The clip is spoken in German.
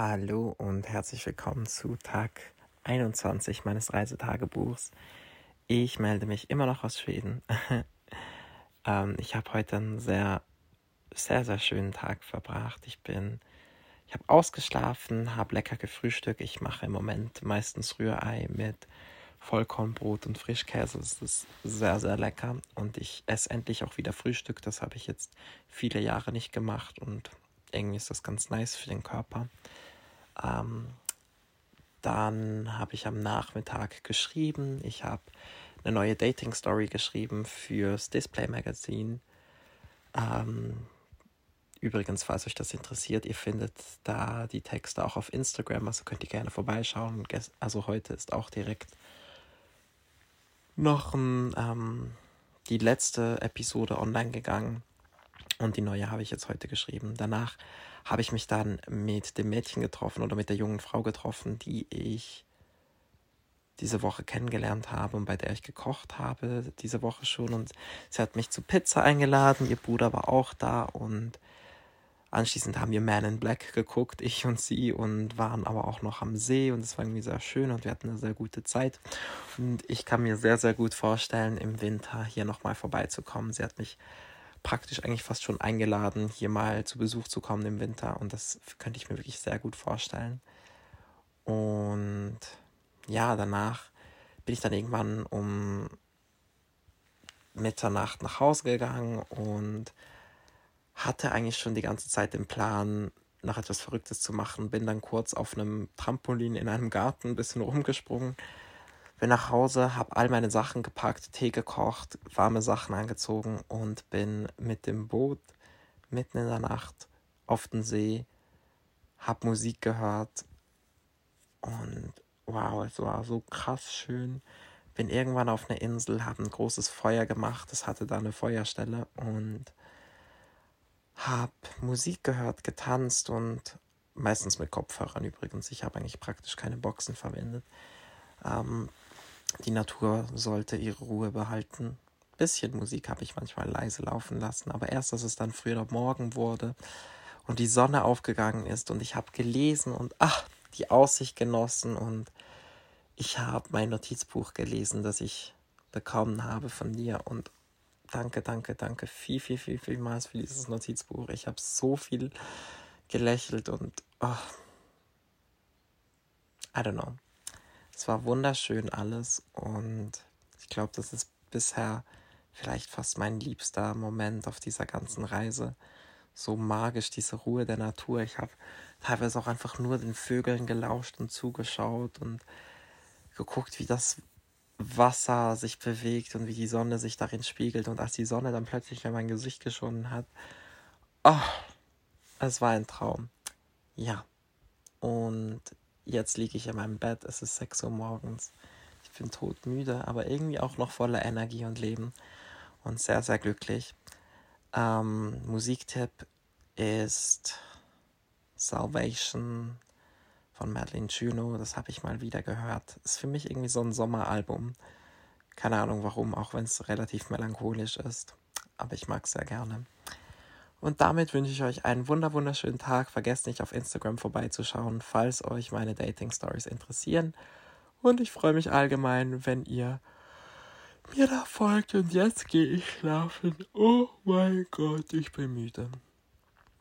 Hallo und herzlich willkommen zu Tag 21 meines Reisetagebuchs. Ich melde mich immer noch aus Schweden. ähm, ich habe heute einen sehr, sehr, sehr schönen Tag verbracht. Ich bin, ich habe ausgeschlafen, habe lecker gefrühstückt. Ich mache im Moment meistens Rührei mit Vollkornbrot und Frischkäse. Das ist sehr, sehr lecker. Und ich esse endlich auch wieder Frühstück. Das habe ich jetzt viele Jahre nicht gemacht und irgendwie ist das ganz nice für den Körper. Ähm, dann habe ich am Nachmittag geschrieben. Ich habe eine neue Dating-Story geschrieben fürs Display Magazine. Ähm, übrigens, falls euch das interessiert, ihr findet da die Texte auch auf Instagram, also könnt ihr gerne vorbeischauen. Also heute ist auch direkt noch ein, ähm, die letzte Episode online gegangen und die neue habe ich jetzt heute geschrieben. Danach habe ich mich dann mit dem Mädchen getroffen oder mit der jungen Frau getroffen, die ich diese Woche kennengelernt habe und bei der ich gekocht habe, diese Woche schon. Und sie hat mich zu Pizza eingeladen, ihr Bruder war auch da und anschließend haben wir Man in Black geguckt, ich und sie, und waren aber auch noch am See und es war irgendwie sehr schön und wir hatten eine sehr gute Zeit. Und ich kann mir sehr, sehr gut vorstellen, im Winter hier nochmal vorbeizukommen. Sie hat mich praktisch eigentlich fast schon eingeladen, hier mal zu Besuch zu kommen im Winter. Und das könnte ich mir wirklich sehr gut vorstellen. Und ja, danach bin ich dann irgendwann um Mitternacht nach Hause gegangen und hatte eigentlich schon die ganze Zeit den Plan, noch etwas Verrücktes zu machen. Bin dann kurz auf einem Trampolin in einem Garten ein bisschen rumgesprungen bin nach Hause, habe all meine Sachen gepackt, Tee gekocht, warme Sachen angezogen und bin mit dem Boot mitten in der Nacht auf den See, habe Musik gehört und wow, es war so krass schön. Bin irgendwann auf einer Insel, habe ein großes Feuer gemacht, es hatte da eine Feuerstelle und habe Musik gehört, getanzt und meistens mit Kopfhörern übrigens. Ich habe eigentlich praktisch keine Boxen verwendet. Ähm, die Natur sollte ihre Ruhe behalten. Bisschen Musik habe ich manchmal leise laufen lassen, aber erst, als es dann früher Morgen wurde und die Sonne aufgegangen ist und ich habe gelesen und ach, die Aussicht genossen und ich habe mein Notizbuch gelesen, das ich bekommen habe von dir und danke, danke, danke viel, viel, viel, vielmals für dieses Notizbuch. Ich habe so viel gelächelt und oh, I don't know. Es war wunderschön alles und ich glaube, das ist bisher vielleicht fast mein liebster Moment auf dieser ganzen Reise. So magisch, diese Ruhe der Natur. Ich habe teilweise auch einfach nur den Vögeln gelauscht und zugeschaut und geguckt, wie das Wasser sich bewegt und wie die Sonne sich darin spiegelt. Und als die Sonne dann plötzlich in mein Gesicht geschonen hat, oh, es war ein Traum. Ja. Und Jetzt liege ich in meinem Bett, es ist 6 Uhr morgens. Ich bin todmüde, aber irgendwie auch noch voller Energie und Leben und sehr, sehr glücklich. Ähm, Musiktipp ist Salvation von Madeline Juno. Das habe ich mal wieder gehört. Ist für mich irgendwie so ein Sommeralbum. Keine Ahnung warum, auch wenn es relativ melancholisch ist. Aber ich mag es sehr gerne. Und damit wünsche ich euch einen wunder wunderschönen Tag. Vergesst nicht auf Instagram vorbeizuschauen, falls euch meine Dating Stories interessieren. Und ich freue mich allgemein, wenn ihr mir da folgt. Und jetzt gehe ich schlafen. Oh mein Gott, ich bin müde.